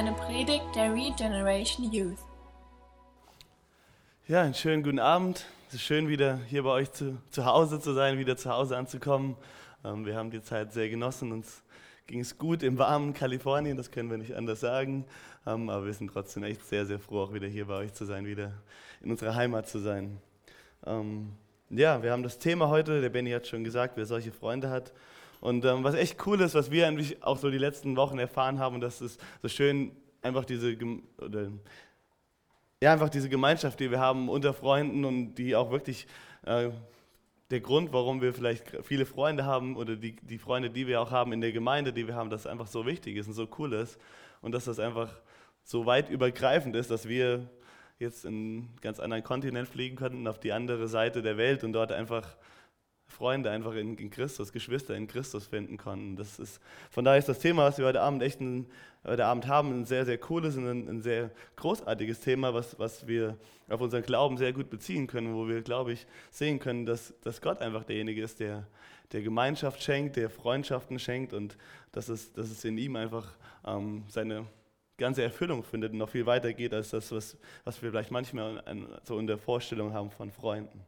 eine Predigt der Regeneration Youth. Ja, einen schönen guten Abend. Es ist schön, wieder hier bei euch zu, zu Hause zu sein, wieder zu Hause anzukommen. Ähm, wir haben die Zeit sehr genossen. Uns ging es gut im warmen Kalifornien, das können wir nicht anders sagen. Ähm, aber wir sind trotzdem echt sehr, sehr froh, auch wieder hier bei euch zu sein, wieder in unserer Heimat zu sein. Ähm, ja, wir haben das Thema heute, der Benny hat schon gesagt, wer solche Freunde hat. Und ähm, was echt cool ist, was wir eigentlich auch so die letzten Wochen erfahren haben, und das ist so schön, einfach diese, oder, ja, einfach diese Gemeinschaft, die wir haben unter Freunden und die auch wirklich äh, der Grund, warum wir vielleicht viele Freunde haben oder die, die Freunde, die wir auch haben in der Gemeinde, die wir haben, dass es einfach so wichtig ist und so cool ist und dass das einfach so weit übergreifend ist, dass wir jetzt in einen ganz anderen Kontinent fliegen könnten, auf die andere Seite der Welt und dort einfach Freunde einfach in, in, Christus, Geschwister in Christus finden konnten. Das ist, von daher ist das Thema, was wir heute Abend echt ein, heute Abend haben, ein sehr, sehr cooles und ein, ein, sehr großartiges Thema, was, was wir auf unseren Glauben sehr gut beziehen können, wo wir, glaube ich, sehen können, dass, dass Gott einfach derjenige ist, der, der Gemeinschaft schenkt, der Freundschaften schenkt und dass es, dass es in ihm einfach ähm, seine ganze Erfüllung findet und noch viel weiter geht als das, was, was wir vielleicht manchmal so in der Vorstellung haben von Freunden.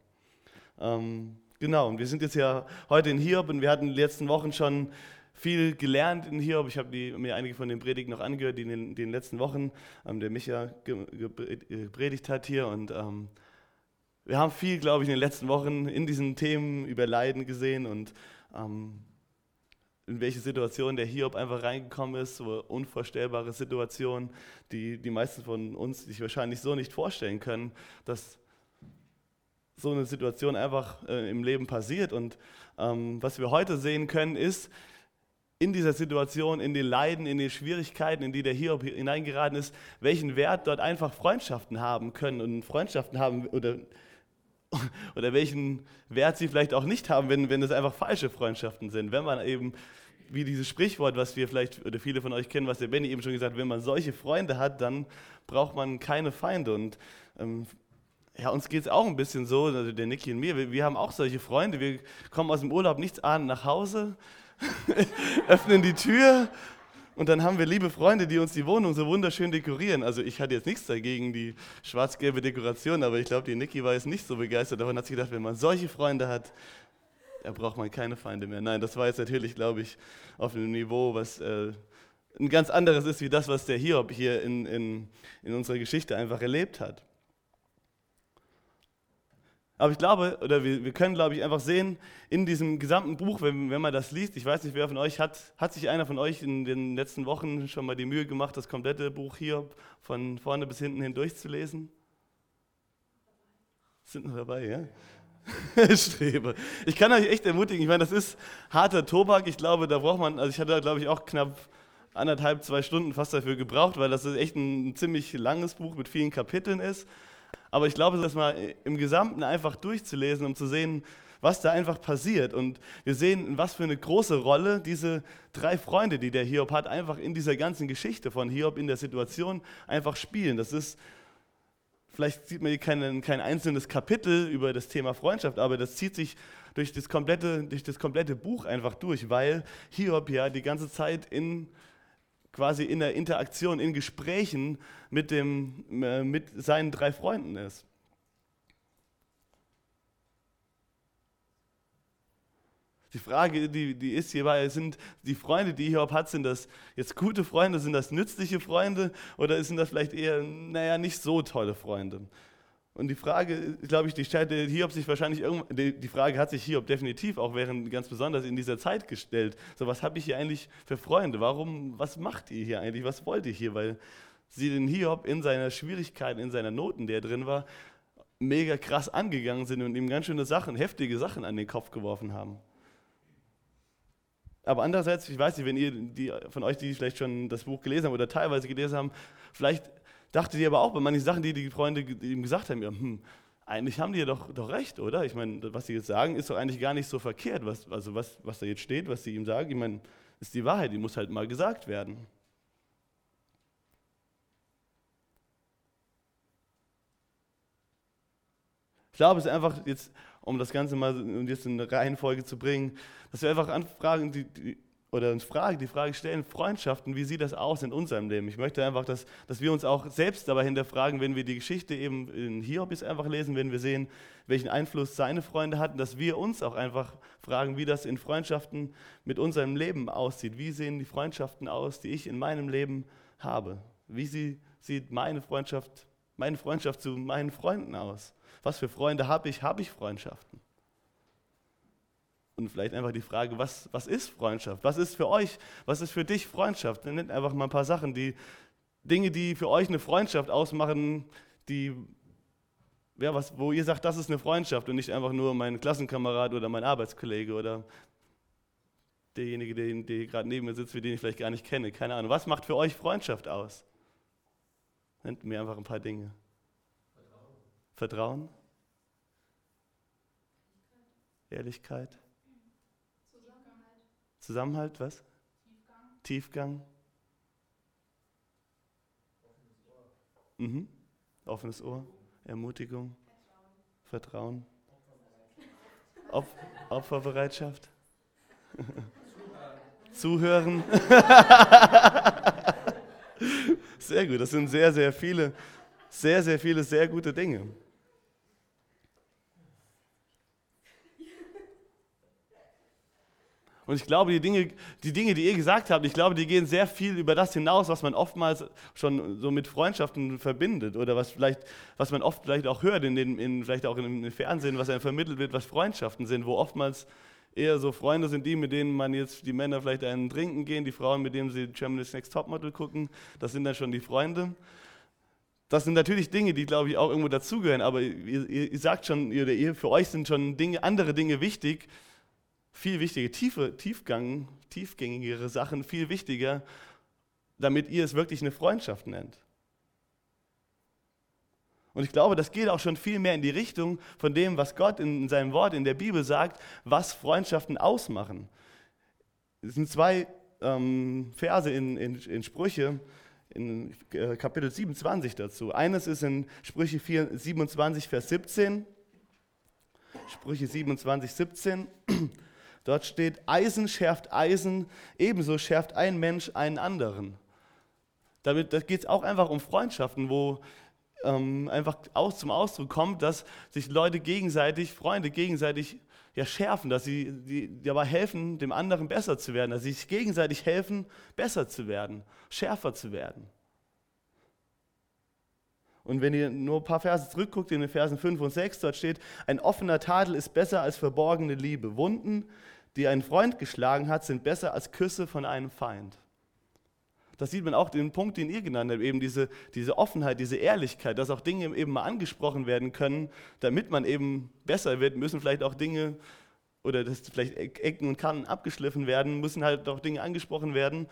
Ähm, Genau, und wir sind jetzt ja heute in Hiob und wir hatten in den letzten Wochen schon viel gelernt in Hiob. Ich habe mir einige von den Predigten noch angehört, die in den, den letzten Wochen ähm, der Micha gepredigt hat hier. Und ähm, wir haben viel, glaube ich, in den letzten Wochen in diesen Themen über Leiden gesehen und ähm, in welche Situation der Hiob einfach reingekommen ist, so unvorstellbare Situationen, die die meisten von uns sich wahrscheinlich so nicht vorstellen können, dass so eine Situation einfach äh, im Leben passiert. Und ähm, was wir heute sehen können, ist, in dieser Situation, in den Leiden, in den Schwierigkeiten, in die der Hiob hineingeraten ist, welchen Wert dort einfach Freundschaften haben können und Freundschaften haben oder, oder welchen Wert sie vielleicht auch nicht haben, wenn, wenn es einfach falsche Freundschaften sind. Wenn man eben, wie dieses Sprichwort, was wir vielleicht oder viele von euch kennen, was der Benny eben schon gesagt hat, wenn man solche Freunde hat, dann braucht man keine Feinde. Und ähm, ja, uns geht es auch ein bisschen so, also der Niki und mir, wir, wir, haben auch solche Freunde, wir kommen aus dem Urlaub nichts ahnen nach Hause, öffnen die Tür und dann haben wir liebe Freunde, die uns die Wohnung so wunderschön dekorieren. Also ich hatte jetzt nichts dagegen, die schwarz-gelbe Dekoration, aber ich glaube, die Niki war jetzt nicht so begeistert davon, hat sich gedacht, wenn man solche Freunde hat, da braucht man keine Feinde mehr. Nein, das war jetzt natürlich, glaube ich, auf einem Niveau, was äh, ein ganz anderes ist, wie das, was der Hiob hier in, in, in unserer Geschichte einfach erlebt hat. Aber ich glaube, oder wir, wir können, glaube ich, einfach sehen, in diesem gesamten Buch, wenn, wenn man das liest, ich weiß nicht, wer von euch hat, hat sich einer von euch in den letzten Wochen schon mal die Mühe gemacht, das komplette Buch hier von vorne bis hinten hindurch zu lesen? Sind noch dabei, ja? Strebe. Ich kann euch echt ermutigen, ich meine, das ist harter Tobak. Ich glaube, da braucht man, also ich hatte da, glaube ich, auch knapp anderthalb, zwei Stunden fast dafür gebraucht, weil das echt ein, ein ziemlich langes Buch mit vielen Kapiteln ist. Aber ich glaube, das mal im Gesamten einfach durchzulesen, um zu sehen, was da einfach passiert. Und wir sehen, was für eine große Rolle diese drei Freunde, die der Hiob hat, einfach in dieser ganzen Geschichte von Hiob in der Situation einfach spielen. Das ist, vielleicht sieht man hier kein, kein einzelnes Kapitel über das Thema Freundschaft, aber das zieht sich durch das komplette, durch das komplette Buch einfach durch, weil Hiob ja die ganze Zeit in quasi in der Interaktion, in Gesprächen mit, dem, äh, mit seinen drei Freunden ist. Die Frage, die, die ist hierbei, sind die Freunde, die Hiob hat, sind das jetzt gute Freunde, sind das nützliche Freunde oder sind das vielleicht eher, naja, nicht so tolle Freunde? Und die Frage, glaube ich, die stellte Hiob sich wahrscheinlich irgendwann, die Frage hat sich Hiob definitiv auch während ganz besonders in dieser Zeit gestellt. So, was habe ich hier eigentlich für Freunde? Warum, was macht ihr hier eigentlich? Was wollt ihr hier? Weil sie den Hiob in seiner Schwierigkeit, in seiner Noten, der drin war, mega krass angegangen sind und ihm ganz schöne Sachen, heftige Sachen an den Kopf geworfen haben. Aber andererseits, ich weiß nicht, wenn ihr die, von euch, die vielleicht schon das Buch gelesen haben oder teilweise gelesen haben, vielleicht dachte die aber auch bei manchen Sachen, die die Freunde ihm gesagt haben, ja, hm, eigentlich haben die ja doch, doch recht, oder? Ich meine, was sie jetzt sagen, ist doch eigentlich gar nicht so verkehrt. Was, also was, was da jetzt steht, was sie ihm sagen, ich meine, ist die Wahrheit, die muss halt mal gesagt werden. Ich glaube, es ist einfach jetzt, um das Ganze mal jetzt in eine Reihenfolge zu bringen, dass wir einfach anfragen, die, die, oder uns Frage, die Frage stellen, Freundschaften, wie sieht das aus in unserem Leben? Ich möchte einfach, dass, dass wir uns auch selbst dabei hinterfragen, wenn wir die Geschichte eben in Hiob jetzt einfach lesen, wenn wir sehen, welchen Einfluss seine Freunde hatten, dass wir uns auch einfach fragen, wie das in Freundschaften mit unserem Leben aussieht. Wie sehen die Freundschaften aus, die ich in meinem Leben habe? Wie sie, sieht meine Freundschaft, meine Freundschaft zu meinen Freunden aus? Was für Freunde habe ich? Habe ich Freundschaften? Und vielleicht einfach die Frage, was, was ist Freundschaft? Was ist für euch, was ist für dich Freundschaft? Nennt einfach mal ein paar Sachen, die Dinge, die für euch eine Freundschaft ausmachen, die, ja, was, wo ihr sagt, das ist eine Freundschaft und nicht einfach nur mein Klassenkamerad oder mein Arbeitskollege oder derjenige, der, der gerade neben mir sitzt, für den ich vielleicht gar nicht kenne. Keine Ahnung. Was macht für euch Freundschaft aus? Nennt mir einfach ein paar Dinge. Vertrauen. Vertrauen. Ehrlichkeit. Zusammenhalt, was? Tiefgang. Tiefgang. Offenes Ohr. Mhm. Offenes Ohr. Ermutigung. Vertrauen. Vertrauen. Opferbereitschaft. Zuhören. sehr gut, das sind sehr, sehr viele, sehr, sehr viele, sehr gute Dinge. Und ich glaube, die Dinge, die Dinge, die ihr gesagt habt, ich glaube, die gehen sehr viel über das hinaus, was man oftmals schon so mit Freundschaften verbindet oder was vielleicht, was man oft vielleicht auch hört, in den, in, vielleicht auch im Fernsehen, was einem vermittelt wird, was Freundschaften sind, wo oftmals eher so Freunde sind die, mit denen man jetzt die Männer vielleicht einen trinken gehen, die Frauen, mit denen sie Germany's Next Topmodel gucken, das sind dann schon die Freunde. Das sind natürlich Dinge, die, glaube ich, auch irgendwo dazugehören, aber ihr, ihr, sagt schon, ihr, für euch sind schon Dinge, andere Dinge wichtig, viel wichtiger, tiefe, Tiefgang, tiefgängigere Sachen, viel wichtiger, damit ihr es wirklich eine Freundschaft nennt. Und ich glaube, das geht auch schon viel mehr in die Richtung von dem, was Gott in seinem Wort in der Bibel sagt, was Freundschaften ausmachen. Es sind zwei ähm, Verse in, in, in Sprüche, in äh, Kapitel 27 dazu. Eines ist in Sprüche 4, 27, Vers 17. Sprüche 27, 17. Dort steht, Eisen schärft Eisen, ebenso schärft ein Mensch einen anderen. Damit geht es auch einfach um Freundschaften, wo ähm, einfach aus, zum Ausdruck kommt, dass sich Leute gegenseitig, Freunde gegenseitig ja, schärfen, dass sie die dabei helfen, dem anderen besser zu werden, dass sie sich gegenseitig helfen, besser zu werden, schärfer zu werden. Und wenn ihr nur ein paar Verse zurückguckt, in den Versen 5 und 6, dort steht, ein offener Tadel ist besser als verborgene Liebe. Wunden, die ein Freund geschlagen hat, sind besser als Küsse von einem Feind. Das sieht man auch den Punkt, den ihr genannt habt, eben diese, diese Offenheit, diese Ehrlichkeit, dass auch Dinge eben mal angesprochen werden können, damit man eben besser wird, müssen vielleicht auch Dinge oder dass vielleicht Ecken und Kanten abgeschliffen werden, müssen halt auch Dinge angesprochen werden,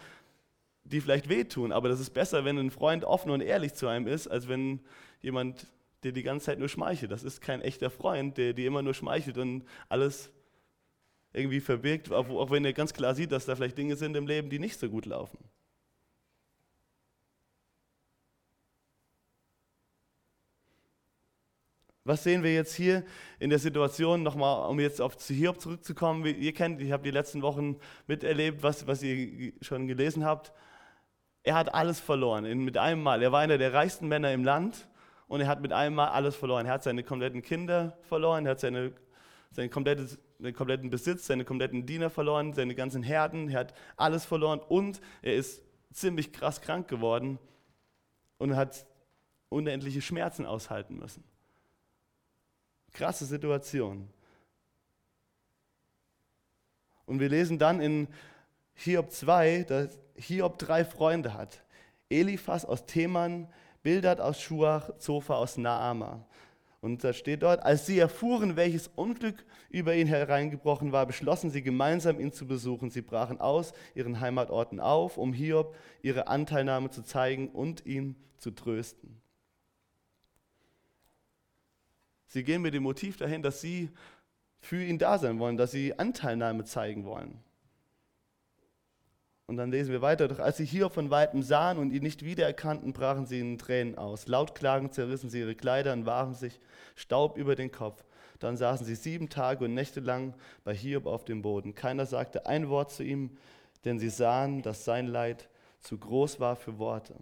die vielleicht wehtun. Aber das ist besser, wenn ein Freund offen und ehrlich zu einem ist, als wenn jemand, der die ganze Zeit nur schmeichelt. Das ist kein echter Freund, der dir immer nur schmeichelt und alles irgendwie verbirgt, auch wenn er ganz klar sieht, dass da vielleicht Dinge sind im Leben, die nicht so gut laufen. Was sehen wir jetzt hier in der Situation, nochmal, um jetzt auf Hiob zurückzukommen? Ihr kennt, ich habe die letzten Wochen miterlebt, was, was ihr schon gelesen habt. Er hat alles verloren, mit einem Mal. Er war einer der reichsten Männer im Land und er hat mit einem Mal alles verloren. Er hat seine kompletten Kinder verloren, er hat seine, sein komplettes, seinen kompletten Besitz, seine kompletten Diener verloren, seine ganzen Herden, er hat alles verloren und er ist ziemlich krass krank geworden und hat unendliche Schmerzen aushalten müssen. Krasse Situation. Und wir lesen dann in Hiob 2, dass Hiob drei Freunde hat. Eliphas aus Teman, Bildad aus Schuach, Zophar aus Naama. Und da steht dort, als sie erfuhren, welches Unglück über ihn hereingebrochen war, beschlossen sie gemeinsam, ihn zu besuchen. Sie brachen aus ihren Heimatorten auf, um Hiob ihre Anteilnahme zu zeigen und ihn zu trösten. Sie gehen mit dem Motiv dahin, dass sie für ihn da sein wollen, dass sie Anteilnahme zeigen wollen. Und dann lesen wir weiter, doch als sie hier von weitem sahen und ihn nicht wiedererkannten, brachen sie in Tränen aus. Laut klagend zerrissen sie ihre Kleider und warfen sich Staub über den Kopf. Dann saßen sie sieben Tage und Nächte lang bei Hiob auf dem Boden. Keiner sagte ein Wort zu ihm, denn sie sahen, dass sein Leid zu groß war für Worte.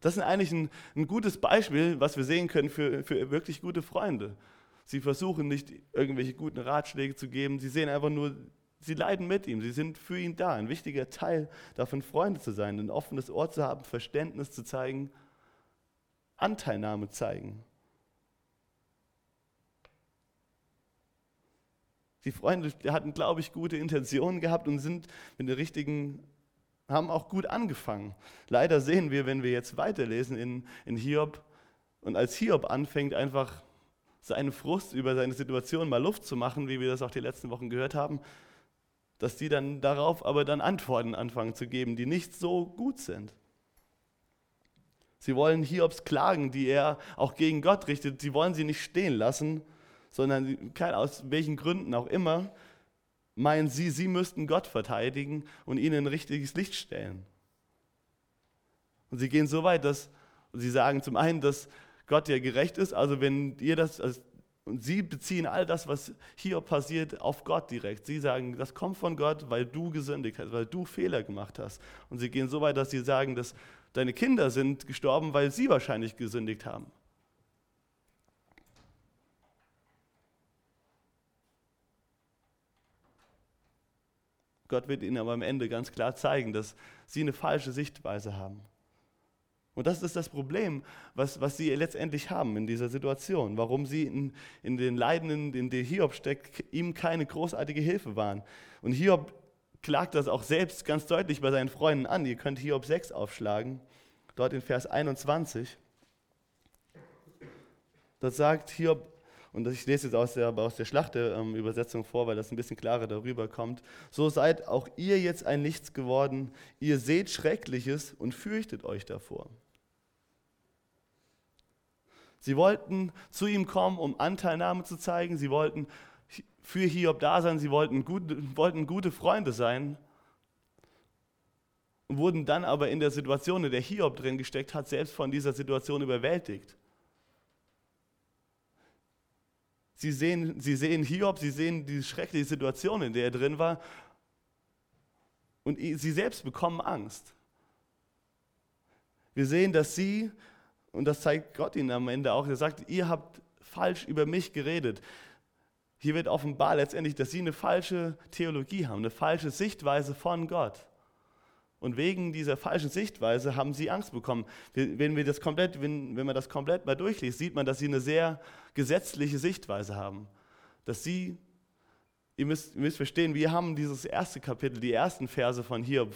Das ist eigentlich ein, ein gutes Beispiel, was wir sehen können für, für wirklich gute Freunde. Sie versuchen nicht irgendwelche guten Ratschläge zu geben, sie sehen einfach nur, sie leiden mit ihm, sie sind für ihn da. Ein wichtiger Teil davon, Freunde zu sein, ein offenes Ohr zu haben, Verständnis zu zeigen, Anteilnahme zeigen. Die Freunde hatten, glaube ich, gute Intentionen gehabt und sind mit der richtigen, haben auch gut angefangen. Leider sehen wir, wenn wir jetzt weiterlesen in, in Hiob, und als Hiob anfängt, einfach seinen Frust über seine Situation mal Luft zu machen, wie wir das auch die letzten Wochen gehört haben, dass die dann darauf aber dann Antworten anfangen zu geben, die nicht so gut sind. Sie wollen Hiobs Klagen, die er auch gegen Gott richtet, sie wollen sie nicht stehen lassen, sondern aus welchen Gründen auch immer, meinen sie, sie müssten Gott verteidigen und ihn in ein richtiges Licht stellen. Und sie gehen so weit, dass sie sagen zum einen, dass Gott ja gerecht ist, also wenn ihr das, also und sie beziehen all das, was hier passiert, auf Gott direkt. Sie sagen, das kommt von Gott, weil du gesündigt hast, weil du Fehler gemacht hast. Und sie gehen so weit, dass sie sagen, dass deine Kinder sind gestorben, weil sie wahrscheinlich gesündigt haben. Gott wird ihnen aber am Ende ganz klar zeigen, dass sie eine falsche Sichtweise haben. Und das ist das Problem, was, was sie letztendlich haben in dieser Situation, warum sie in, in den Leiden, in denen Hiob steckt, ihm keine großartige Hilfe waren. Und Hiob klagt das auch selbst ganz deutlich bei seinen Freunden an. Ihr könnt Hiob 6 aufschlagen, dort in Vers 21. Dort sagt Hiob, und ich lese jetzt aus der, aus der Schlachte-Übersetzung vor, weil das ein bisschen klarer darüber kommt. So seid auch ihr jetzt ein Nichts geworden. Ihr seht Schreckliches und fürchtet euch davor. Sie wollten zu ihm kommen, um Anteilnahme zu zeigen. Sie wollten für Hiob da sein. Sie wollten gute, wollten gute Freunde sein. Und wurden dann aber in der Situation, in der Hiob drin gesteckt hat, selbst von dieser Situation überwältigt. Sie sehen, sie sehen Hiob, sie sehen die schreckliche Situation, in der er drin war. Und sie selbst bekommen Angst. Wir sehen, dass sie und das zeigt Gott ihnen am Ende auch. Er sagt, ihr habt falsch über mich geredet. Hier wird offenbar letztendlich, dass sie eine falsche Theologie haben, eine falsche Sichtweise von Gott. Und wegen dieser falschen Sichtweise haben sie Angst bekommen. Wenn, wir das komplett, wenn, wenn man das komplett mal durchliest, sieht man, dass sie eine sehr gesetzliche Sichtweise haben. Dass sie, ihr müsst, ihr müsst verstehen, wir haben dieses erste Kapitel, die ersten Verse von hier,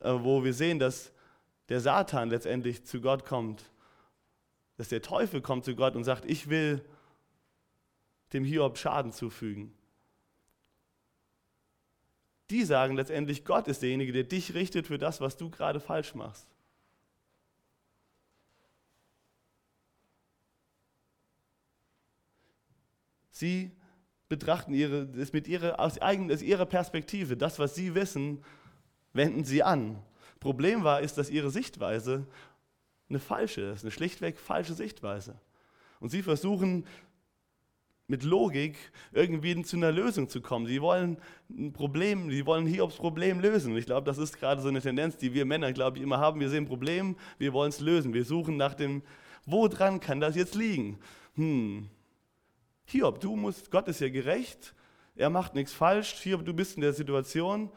äh, wo wir sehen, dass der Satan letztendlich zu Gott kommt dass der Teufel kommt zu Gott und sagt, ich will dem Hiob Schaden zufügen. Die sagen letztendlich, Gott ist derjenige, der dich richtet für das, was du gerade falsch machst. Sie betrachten ihre, das mit ihrer, aus, eigen, aus ihrer Perspektive, das, was sie wissen, wenden sie an. Problem war, ist, dass ihre Sichtweise eine falsche ist, eine schlichtweg falsche Sichtweise. Und sie versuchen mit Logik irgendwie zu einer Lösung zu kommen. Sie wollen ein Problem, sie wollen Hiobs Problem lösen. Ich glaube, das ist gerade so eine Tendenz, die wir Männer, glaube ich, immer haben. Wir sehen ein Problem, wir wollen es lösen. Wir suchen nach dem, wo dran kann das jetzt liegen? Hm. Hiob, du musst, Gott ist ja gerecht, er macht nichts falsch. Hiob, du bist in der Situation,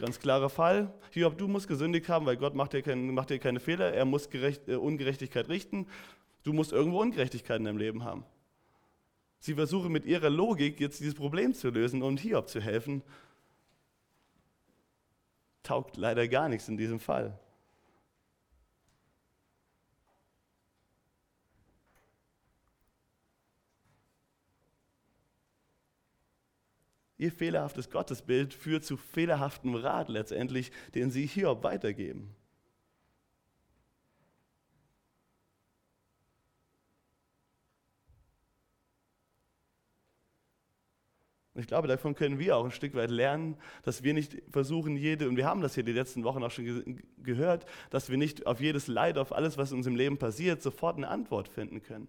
Ganz klarer Fall. Hiob, du musst gesündigt haben, weil Gott macht dir, kein, macht dir keine Fehler. Er muss Gerecht, äh, Ungerechtigkeit richten. Du musst irgendwo Ungerechtigkeit in deinem Leben haben. Sie versuchen mit ihrer Logik jetzt dieses Problem zu lösen und Hiob zu helfen. Taugt leider gar nichts in diesem Fall. Ihr fehlerhaftes Gottesbild führt zu fehlerhaftem Rat letztendlich, den sie Hiob weitergeben. ich glaube, davon können wir auch ein Stück weit lernen, dass wir nicht versuchen, jede, und wir haben das hier die letzten Wochen auch schon ge gehört, dass wir nicht auf jedes Leid, auf alles, was in unserem Leben passiert, sofort eine Antwort finden können.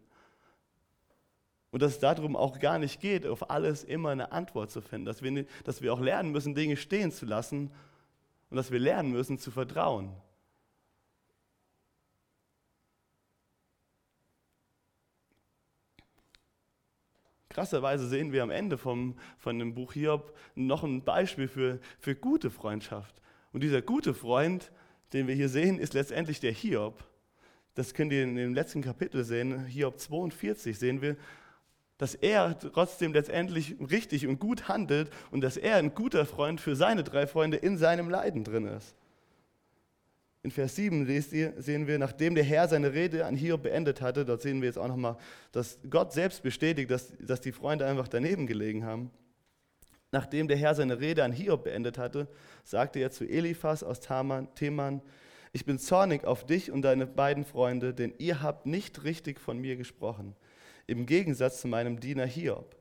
Und dass es darum auch gar nicht geht, auf alles immer eine Antwort zu finden. Dass wir, dass wir auch lernen müssen, Dinge stehen zu lassen und dass wir lernen müssen zu vertrauen. Krasserweise sehen wir am Ende vom, von dem Buch Hiob noch ein Beispiel für, für gute Freundschaft. Und dieser gute Freund, den wir hier sehen, ist letztendlich der Hiob. Das könnt ihr in dem letzten Kapitel sehen, Hiob 42 sehen wir, dass er trotzdem letztendlich richtig und gut handelt und dass er ein guter Freund für seine drei Freunde in seinem Leiden drin ist. In Vers 7 sehen wir, nachdem der Herr seine Rede an Hiob beendet hatte, dort sehen wir jetzt auch nochmal, dass Gott selbst bestätigt, dass, dass die Freunde einfach daneben gelegen haben. Nachdem der Herr seine Rede an Hiob beendet hatte, sagte er zu Eliphas aus Teman, ich bin zornig auf dich und deine beiden Freunde, denn ihr habt nicht richtig von mir gesprochen, im Gegensatz zu meinem Diener Hiob.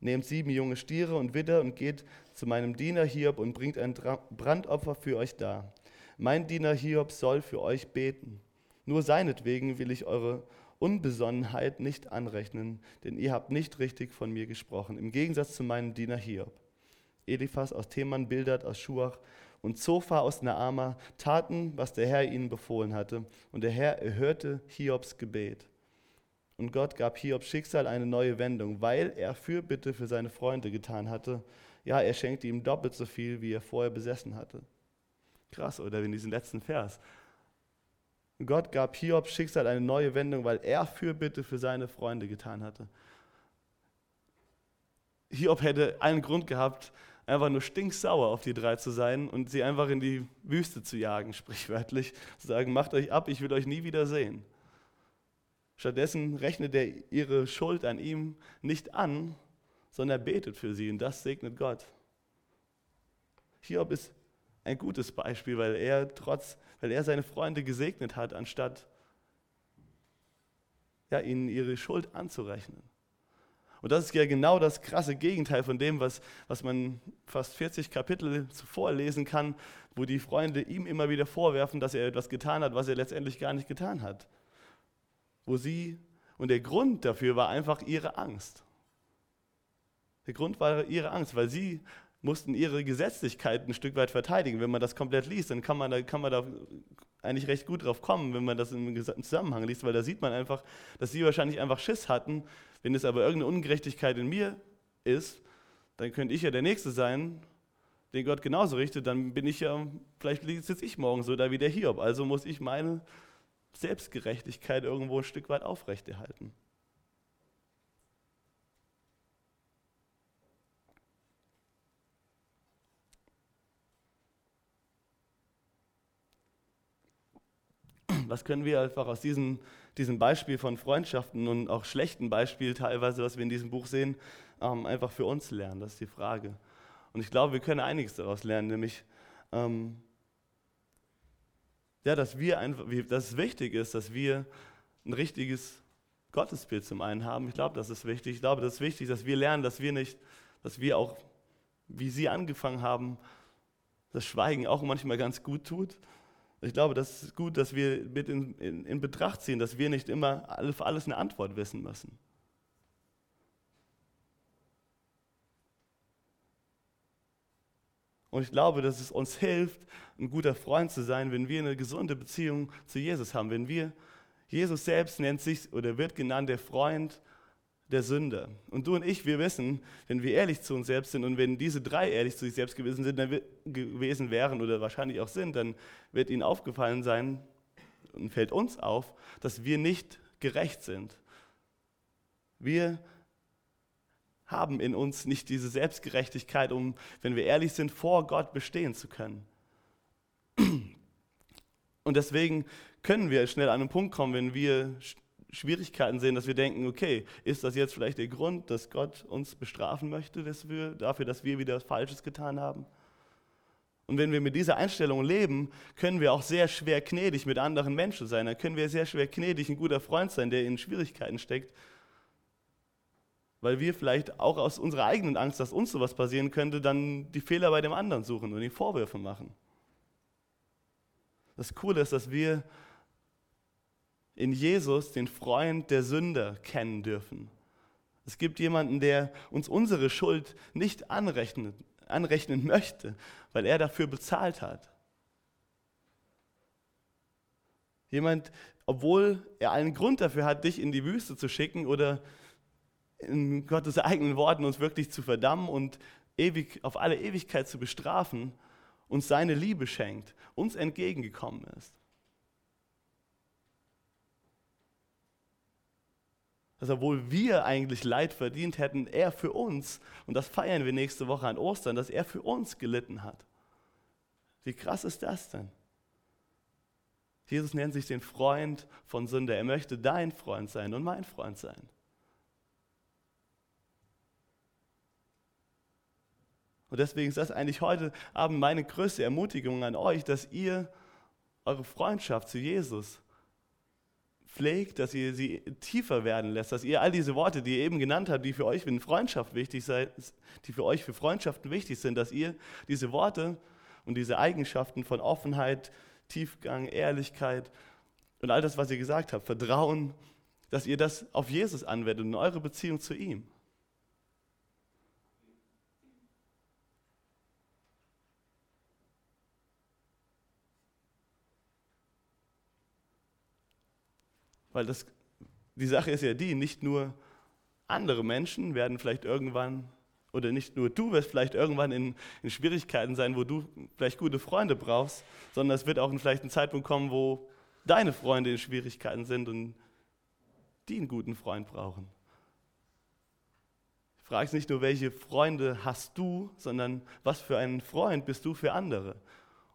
Nehmt sieben junge Stiere und Widder und geht zu meinem Diener Hiob und bringt ein Brandopfer für euch dar. Mein Diener Hiob soll für euch beten. Nur seinetwegen will ich eure Unbesonnenheit nicht anrechnen, denn ihr habt nicht richtig von mir gesprochen, im Gegensatz zu meinem Diener Hiob. Eliphas aus Theman, Bildert aus Schuach und Zophar aus Naama taten, was der Herr ihnen befohlen hatte, und der Herr erhörte Hiobs Gebet. Und Gott gab Hiobs Schicksal eine neue Wendung, weil er Fürbitte für seine Freunde getan hatte. Ja, er schenkte ihm doppelt so viel, wie er vorher besessen hatte. Krass, oder in diesem letzten Vers. Gott gab Hiobs Schicksal eine neue Wendung, weil er Fürbitte für seine Freunde getan hatte. Hiob hätte einen Grund gehabt, einfach nur stinksauer auf die drei zu sein und sie einfach in die Wüste zu jagen, sprichwörtlich. Zu sagen, macht euch ab, ich will euch nie wieder sehen. Stattdessen rechnet er ihre Schuld an ihm nicht an, sondern er betet für sie und das segnet Gott. Hiob ist ein gutes Beispiel, weil er trotz, weil er seine Freunde gesegnet hat, anstatt ja, ihnen ihre Schuld anzurechnen. Und das ist ja genau das krasse Gegenteil von dem, was, was man fast 40 Kapitel zuvor lesen kann, wo die Freunde ihm immer wieder vorwerfen, dass er etwas getan hat, was er letztendlich gar nicht getan hat. Wo sie, und der Grund dafür war einfach ihre Angst. Der Grund war ihre Angst, weil sie mussten ihre Gesetzlichkeit ein Stück weit verteidigen. Wenn man das komplett liest, dann kann man da, kann man da eigentlich recht gut drauf kommen, wenn man das im Zusammenhang liest, weil da sieht man einfach, dass sie wahrscheinlich einfach Schiss hatten. Wenn es aber irgendeine Ungerechtigkeit in mir ist, dann könnte ich ja der Nächste sein, den Gott genauso richtet, dann bin ich ja, vielleicht sitze ich morgen so da wie der Hiob. Also muss ich meine Selbstgerechtigkeit irgendwo ein Stück weit aufrechterhalten. was können wir einfach aus diesem, diesem Beispiel von Freundschaften und auch schlechten Beispiel teilweise, was wir in diesem Buch sehen, ähm, einfach für uns lernen? Das ist die Frage. Und ich glaube, wir können einiges daraus lernen, nämlich, ähm, ja, dass, wir einfach, dass es wichtig ist, dass wir ein richtiges Gottesbild zum einen haben. Ich glaube, das ist wichtig. Ich glaube, das ist wichtig, dass wir lernen, dass wir nicht, dass wir auch, wie Sie angefangen haben, das Schweigen auch manchmal ganz gut tut, ich glaube, das ist gut, dass wir mit in, in, in Betracht ziehen, dass wir nicht immer für alles eine Antwort wissen müssen. Und ich glaube, dass es uns hilft, ein guter Freund zu sein, wenn wir eine gesunde Beziehung zu Jesus haben. Wenn wir, Jesus selbst nennt sich oder wird genannt der Freund der Sünde. Und du und ich, wir wissen, wenn wir ehrlich zu uns selbst sind und wenn diese drei ehrlich zu sich selbst gewesen sind, dann gewesen wären oder wahrscheinlich auch sind, dann wird ihnen aufgefallen sein und fällt uns auf, dass wir nicht gerecht sind. Wir haben in uns nicht diese Selbstgerechtigkeit, um, wenn wir ehrlich sind, vor Gott bestehen zu können. Und deswegen können wir schnell an einen Punkt kommen, wenn wir Schwierigkeiten sehen, dass wir denken, okay, ist das jetzt vielleicht der Grund, dass Gott uns bestrafen möchte dass wir, dafür, dass wir wieder Falsches getan haben? Und wenn wir mit dieser Einstellung leben, können wir auch sehr schwer gnädig mit anderen Menschen sein. Dann können wir sehr schwer gnädig ein guter Freund sein, der in Schwierigkeiten steckt. Weil wir vielleicht auch aus unserer eigenen Angst, dass uns sowas passieren könnte, dann die Fehler bei dem anderen suchen und die Vorwürfe machen. Das Coole ist, dass wir in Jesus den Freund der Sünder kennen dürfen. Es gibt jemanden, der uns unsere Schuld nicht anrechnen, anrechnen möchte, weil er dafür bezahlt hat. Jemand, obwohl er einen Grund dafür hat, dich in die Wüste zu schicken oder in Gottes eigenen Worten uns wirklich zu verdammen und ewig, auf alle Ewigkeit zu bestrafen, uns seine Liebe schenkt, uns entgegengekommen ist. Dass obwohl wir eigentlich Leid verdient hätten, er für uns, und das feiern wir nächste Woche an Ostern, dass er für uns gelitten hat. Wie krass ist das denn? Jesus nennt sich den Freund von Sünder. Er möchte dein Freund sein und mein Freund sein. Und deswegen ist das eigentlich heute Abend meine größte Ermutigung an euch, dass ihr eure Freundschaft zu Jesus pflegt, dass ihr sie tiefer werden lässt, dass ihr all diese Worte, die ihr eben genannt habt, die für euch für Freundschaft wichtig seid, die für euch für Freundschaften wichtig sind, dass ihr diese Worte und diese Eigenschaften von Offenheit, Tiefgang, Ehrlichkeit und all das, was ihr gesagt habt, Vertrauen, dass ihr das auf Jesus anwendet in eure Beziehung zu ihm. Weil das, die Sache ist ja die, nicht nur andere Menschen werden vielleicht irgendwann, oder nicht nur du wirst vielleicht irgendwann in, in Schwierigkeiten sein, wo du vielleicht gute Freunde brauchst, sondern es wird auch vielleicht ein Zeitpunkt kommen, wo deine Freunde in Schwierigkeiten sind und die einen guten Freund brauchen. Ich frage nicht nur, welche Freunde hast du, sondern was für einen Freund bist du für andere.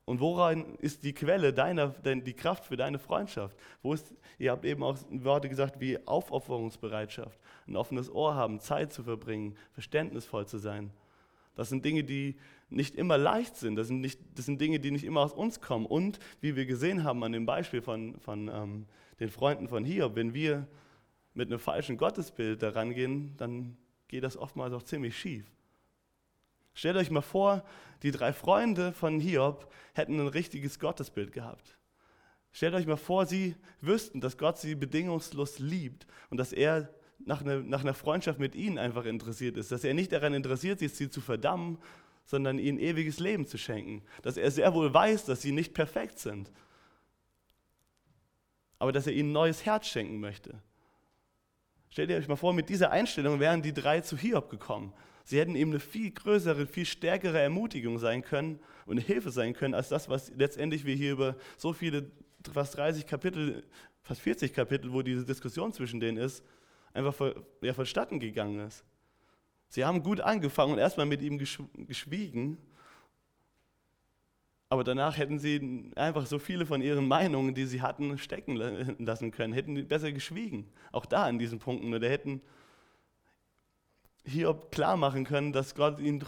Und woran ist die Quelle deiner, die Kraft für deine Freundschaft? Wo ist, ihr habt eben auch Worte gesagt wie Aufopferungsbereitschaft, ein offenes Ohr haben, Zeit zu verbringen, verständnisvoll zu sein. Das sind Dinge, die nicht immer leicht sind. Das sind, nicht, das sind Dinge, die nicht immer aus uns kommen. Und wie wir gesehen haben an dem Beispiel von, von ähm, den Freunden von Hiob, wenn wir mit einem falschen Gottesbild daran gehen, dann geht das oftmals auch ziemlich schief. Stellt euch mal vor, die drei Freunde von Hiob hätten ein richtiges Gottesbild gehabt. Stellt euch mal vor, sie wüssten, dass Gott sie bedingungslos liebt und dass er nach einer, nach einer Freundschaft mit ihnen einfach interessiert ist. Dass er nicht daran interessiert ist, sie zu verdammen, sondern ihnen ewiges Leben zu schenken. Dass er sehr wohl weiß, dass sie nicht perfekt sind. Aber dass er ihnen ein neues Herz schenken möchte. Stellt ihr euch mal vor, mit dieser Einstellung wären die drei zu Hiob gekommen. Sie hätten ihm eine viel größere, viel stärkere Ermutigung sein können und Hilfe sein können, als das, was letztendlich wir hier über so viele, fast 30 Kapitel, fast 40 Kapitel, wo diese Diskussion zwischen denen ist, einfach ver, ja, verstatten gegangen ist. Sie haben gut angefangen und erstmal mit ihm geschwiegen, aber danach hätten sie einfach so viele von ihren Meinungen, die sie hatten, stecken lassen können, hätten besser geschwiegen. Auch da in diesen Punkten. Oder hätten Hiob klar machen können, dass Gott ihn,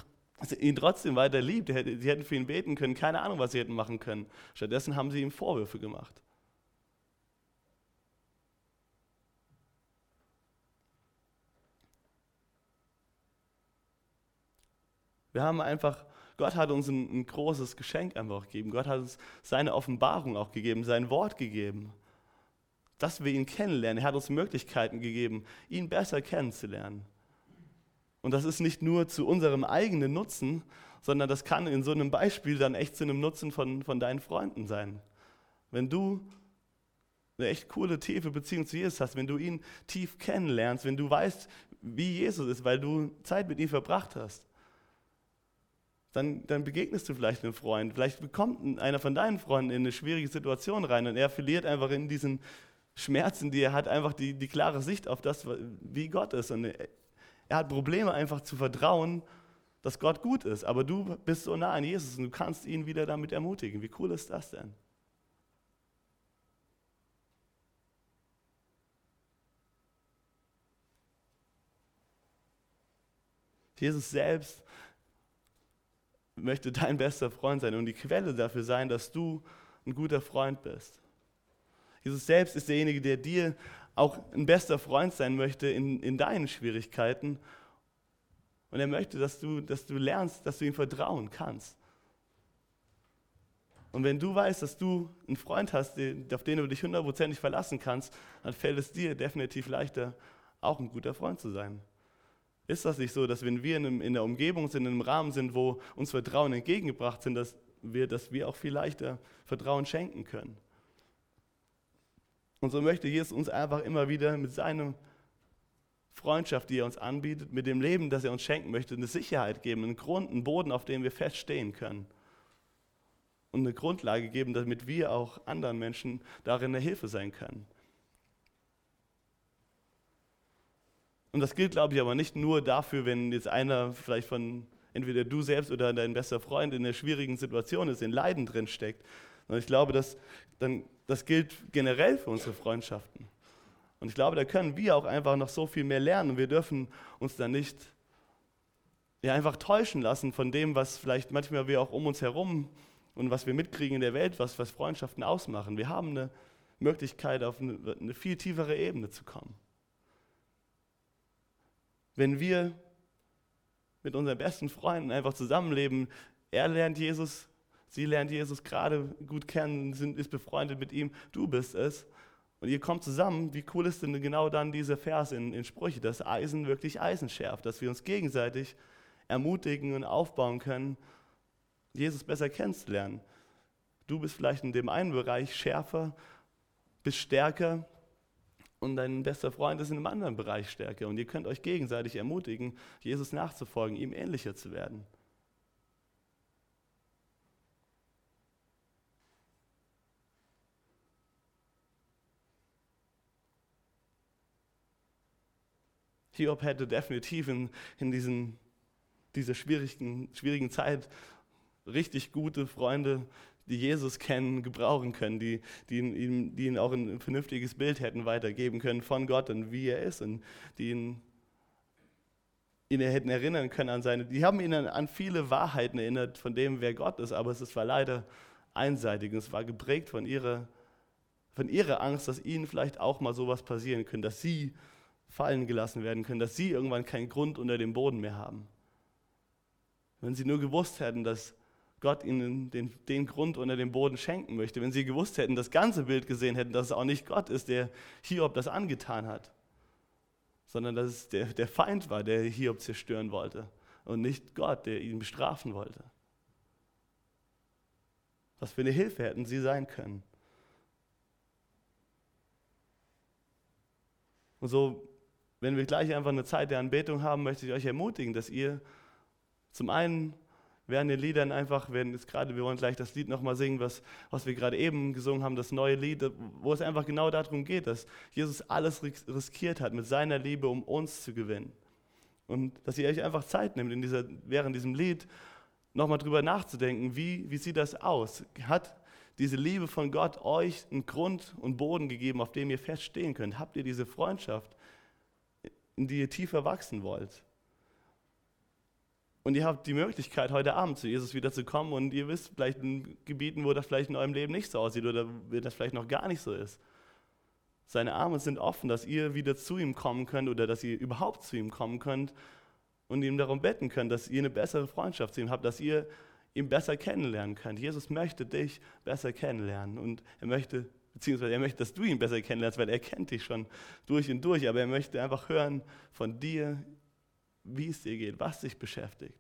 ihn trotzdem weiter liebt. Sie hätten für ihn beten können, keine Ahnung, was sie hätten machen können. Stattdessen haben sie ihm Vorwürfe gemacht. Wir haben einfach, Gott hat uns ein, ein großes Geschenk einfach gegeben. Gott hat uns seine Offenbarung auch gegeben, sein Wort gegeben, dass wir ihn kennenlernen. Er hat uns Möglichkeiten gegeben, ihn besser kennenzulernen. Und das ist nicht nur zu unserem eigenen Nutzen, sondern das kann in so einem Beispiel dann echt zu einem Nutzen von, von deinen Freunden sein. Wenn du eine echt coole, tiefe Beziehung zu Jesus hast, wenn du ihn tief kennenlernst, wenn du weißt, wie Jesus ist, weil du Zeit mit ihm verbracht hast, dann, dann begegnest du vielleicht einem Freund. Vielleicht kommt einer von deinen Freunden in eine schwierige Situation rein und er verliert einfach in diesen Schmerzen, die er hat, einfach die, die klare Sicht auf das, wie Gott ist. Und er hat Probleme einfach zu vertrauen, dass Gott gut ist. Aber du bist so nah an Jesus und du kannst ihn wieder damit ermutigen. Wie cool ist das denn? Jesus selbst möchte dein bester Freund sein und die Quelle dafür sein, dass du ein guter Freund bist. Jesus selbst ist derjenige, der dir auch ein bester Freund sein möchte in, in deinen Schwierigkeiten. Und er möchte, dass du, dass du lernst, dass du ihm vertrauen kannst. Und wenn du weißt, dass du einen Freund hast, auf den du dich hundertprozentig verlassen kannst, dann fällt es dir definitiv leichter, auch ein guter Freund zu sein. Ist das nicht so, dass wenn wir in, der Umgebung sind, in einem Rahmen sind, wo uns Vertrauen entgegengebracht sind, dass wir, dass wir auch viel leichter Vertrauen schenken können? Und so möchte Jesus uns einfach immer wieder mit seiner Freundschaft, die er uns anbietet, mit dem Leben, das er uns schenken möchte, eine Sicherheit geben, einen Grund, einen Boden, auf dem wir feststehen können. Und eine Grundlage geben, damit wir auch anderen Menschen darin eine Hilfe sein können. Und das gilt, glaube ich, aber nicht nur dafür, wenn jetzt einer vielleicht von entweder du selbst oder dein bester Freund in einer schwierigen Situation ist, in Leiden drin steckt. Sondern ich glaube, dass dann, das gilt generell für unsere Freundschaften. Und ich glaube, da können wir auch einfach noch so viel mehr lernen und wir dürfen uns da nicht ja, einfach täuschen lassen von dem, was vielleicht manchmal wir auch um uns herum und was wir mitkriegen in der Welt, was, was Freundschaften ausmachen. Wir haben eine Möglichkeit, auf eine, eine viel tiefere Ebene zu kommen wenn wir mit unseren besten Freunden einfach zusammenleben. Er lernt Jesus, sie lernt Jesus gerade gut kennen, sind, ist befreundet mit ihm, du bist es. Und ihr kommt zusammen, wie cool ist denn genau dann dieser Vers in, in Sprüche, dass Eisen wirklich Eisen schärft, dass wir uns gegenseitig ermutigen und aufbauen können, Jesus besser kennenzulernen. Du bist vielleicht in dem einen Bereich schärfer, bist stärker, und dein bester Freund ist in einem anderen Bereich stärker. Und ihr könnt euch gegenseitig ermutigen, Jesus nachzufolgen, ihm ähnlicher zu werden. Hiob hätte definitiv in, in diesen, dieser schwierigen, schwierigen Zeit richtig gute Freunde die Jesus kennen, gebrauchen können, die, die, ihn, die ihn auch ein vernünftiges Bild hätten weitergeben können von Gott und wie er ist und die ihn, ihn hätten erinnern können an seine, die haben ihn an, viele Wahrheiten erinnert von dem, wer Gott ist, aber es war leider einseitig und es war geprägt von ihrer, von ihrer Angst, dass ihnen vielleicht auch mal sowas passieren könnte, dass sie fallen gelassen werden können, dass sie irgendwann keinen Grund unter dem Boden mehr haben. Wenn sie nur gewusst hätten, dass Gott ihnen den, den Grund unter dem Boden schenken möchte. Wenn sie gewusst hätten, das ganze Bild gesehen hätten, dass es auch nicht Gott ist, der Hiob das angetan hat, sondern dass es der, der Feind war, der Hiob zerstören wollte und nicht Gott, der ihn bestrafen wollte. Was für eine Hilfe hätten sie sein können. Und so, wenn wir gleich einfach eine Zeit der Anbetung haben, möchte ich euch ermutigen, dass ihr zum einen während den Liedern einfach, werden jetzt gerade, wir wollen gleich das Lied nochmal singen, was, was wir gerade eben gesungen haben, das neue Lied, wo es einfach genau darum geht, dass Jesus alles riskiert hat mit seiner Liebe, um uns zu gewinnen. Und dass ihr euch einfach Zeit nimmt, in dieser, während diesem Lied nochmal drüber nachzudenken, wie, wie sieht das aus? Hat diese Liebe von Gott euch einen Grund und Boden gegeben, auf dem ihr feststehen könnt? Habt ihr diese Freundschaft, in die ihr tiefer wachsen wollt? Und ihr habt die Möglichkeit, heute Abend zu Jesus wieder zu kommen und ihr wisst vielleicht in Gebieten, wo das vielleicht in eurem Leben nicht so aussieht oder wo das vielleicht noch gar nicht so ist. Seine Arme sind offen, dass ihr wieder zu ihm kommen könnt oder dass ihr überhaupt zu ihm kommen könnt und ihm darum betten könnt, dass ihr eine bessere Freundschaft zu ihm habt, dass ihr ihn besser kennenlernen könnt. Jesus möchte dich besser kennenlernen und er möchte, beziehungsweise er möchte, dass du ihn besser kennenlernst, weil er kennt dich schon durch und durch, aber er möchte einfach hören von dir, wie es dir geht, was dich beschäftigt.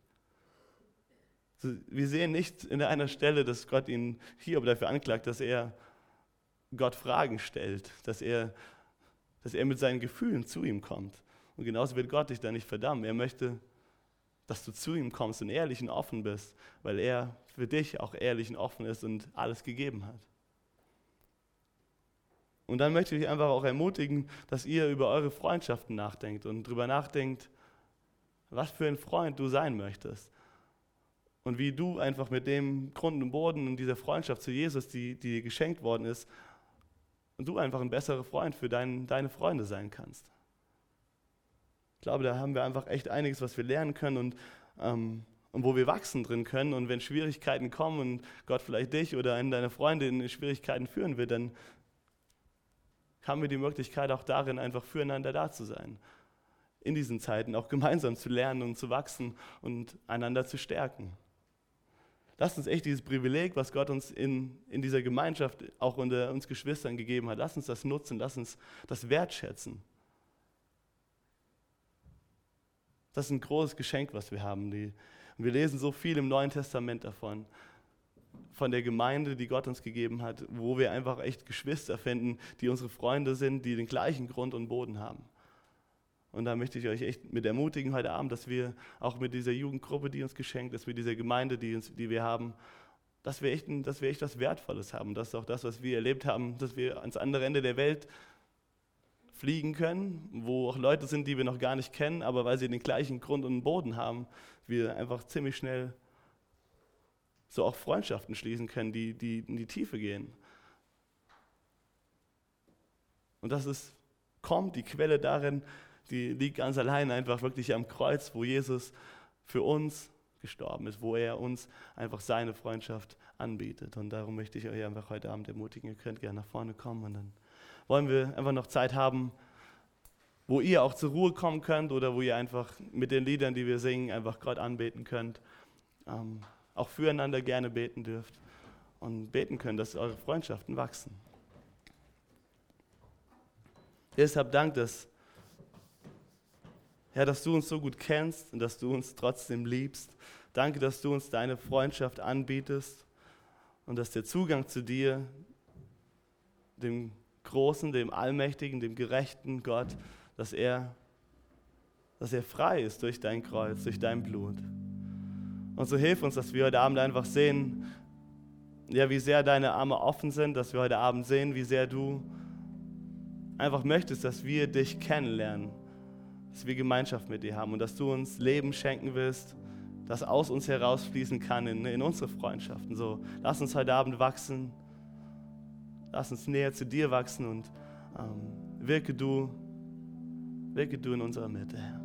Wir sehen nicht in einer Stelle, dass Gott ihn hier dafür anklagt, dass er Gott Fragen stellt, dass er, dass er mit seinen Gefühlen zu ihm kommt. Und genauso wird Gott dich da nicht verdammen. Er möchte, dass du zu ihm kommst und ehrlich und offen bist, weil er für dich auch ehrlich und offen ist und alles gegeben hat. Und dann möchte ich einfach auch ermutigen, dass ihr über eure Freundschaften nachdenkt und darüber nachdenkt, was für ein Freund du sein möchtest. Und wie du einfach mit dem Grund und Boden und dieser Freundschaft zu Jesus, die, die dir geschenkt worden ist, und du einfach ein besserer Freund für dein, deine Freunde sein kannst. Ich glaube, da haben wir einfach echt einiges, was wir lernen können und, ähm, und wo wir wachsen drin können. Und wenn Schwierigkeiten kommen und Gott vielleicht dich oder einen deiner Freunde in Schwierigkeiten führen will, dann haben wir die Möglichkeit auch darin, einfach füreinander da zu sein in diesen Zeiten auch gemeinsam zu lernen und zu wachsen und einander zu stärken. Lasst uns echt dieses Privileg, was Gott uns in, in dieser Gemeinschaft, auch unter uns Geschwistern gegeben hat, lasst uns das nutzen, lasst uns das wertschätzen. Das ist ein großes Geschenk, was wir haben. Wir lesen so viel im Neuen Testament davon, von der Gemeinde, die Gott uns gegeben hat, wo wir einfach echt Geschwister finden, die unsere Freunde sind, die den gleichen Grund und Boden haben. Und da möchte ich euch echt mit ermutigen heute Abend, dass wir auch mit dieser Jugendgruppe, die uns geschenkt ist, mit dieser Gemeinde, die, uns, die wir haben, dass wir, echt, dass wir echt was Wertvolles haben. Das ist auch das, was wir erlebt haben, dass wir ans andere Ende der Welt fliegen können, wo auch Leute sind, die wir noch gar nicht kennen, aber weil sie den gleichen Grund und Boden haben, wir einfach ziemlich schnell so auch Freundschaften schließen können, die, die in die Tiefe gehen. Und das ist, kommt, die Quelle darin, die liegt ganz allein einfach wirklich am Kreuz, wo Jesus für uns gestorben ist, wo er uns einfach seine Freundschaft anbietet. Und darum möchte ich euch einfach heute Abend ermutigen, ihr könnt gerne nach vorne kommen und dann wollen wir einfach noch Zeit haben, wo ihr auch zur Ruhe kommen könnt oder wo ihr einfach mit den Liedern, die wir singen, einfach Gott anbeten könnt. Ähm, auch füreinander gerne beten dürft und beten könnt, dass eure Freundschaften wachsen. Deshalb dank, dass, Herr, dass du uns so gut kennst und dass du uns trotzdem liebst. Danke, dass du uns deine Freundschaft anbietest und dass der Zugang zu dir, dem Großen, dem Allmächtigen, dem gerechten Gott, dass er, dass er frei ist durch dein Kreuz, durch dein Blut. Und so hilf uns, dass wir heute Abend einfach sehen, ja, wie sehr deine Arme offen sind, dass wir heute Abend sehen, wie sehr du einfach möchtest, dass wir dich kennenlernen, dass wir Gemeinschaft mit dir haben und dass du uns Leben schenken willst, das aus uns herausfließen kann in, in unsere Freundschaften. So, lass uns heute Abend wachsen, lass uns näher zu dir wachsen und ähm, wirke du, wirke du in unserer Mitte, Herr.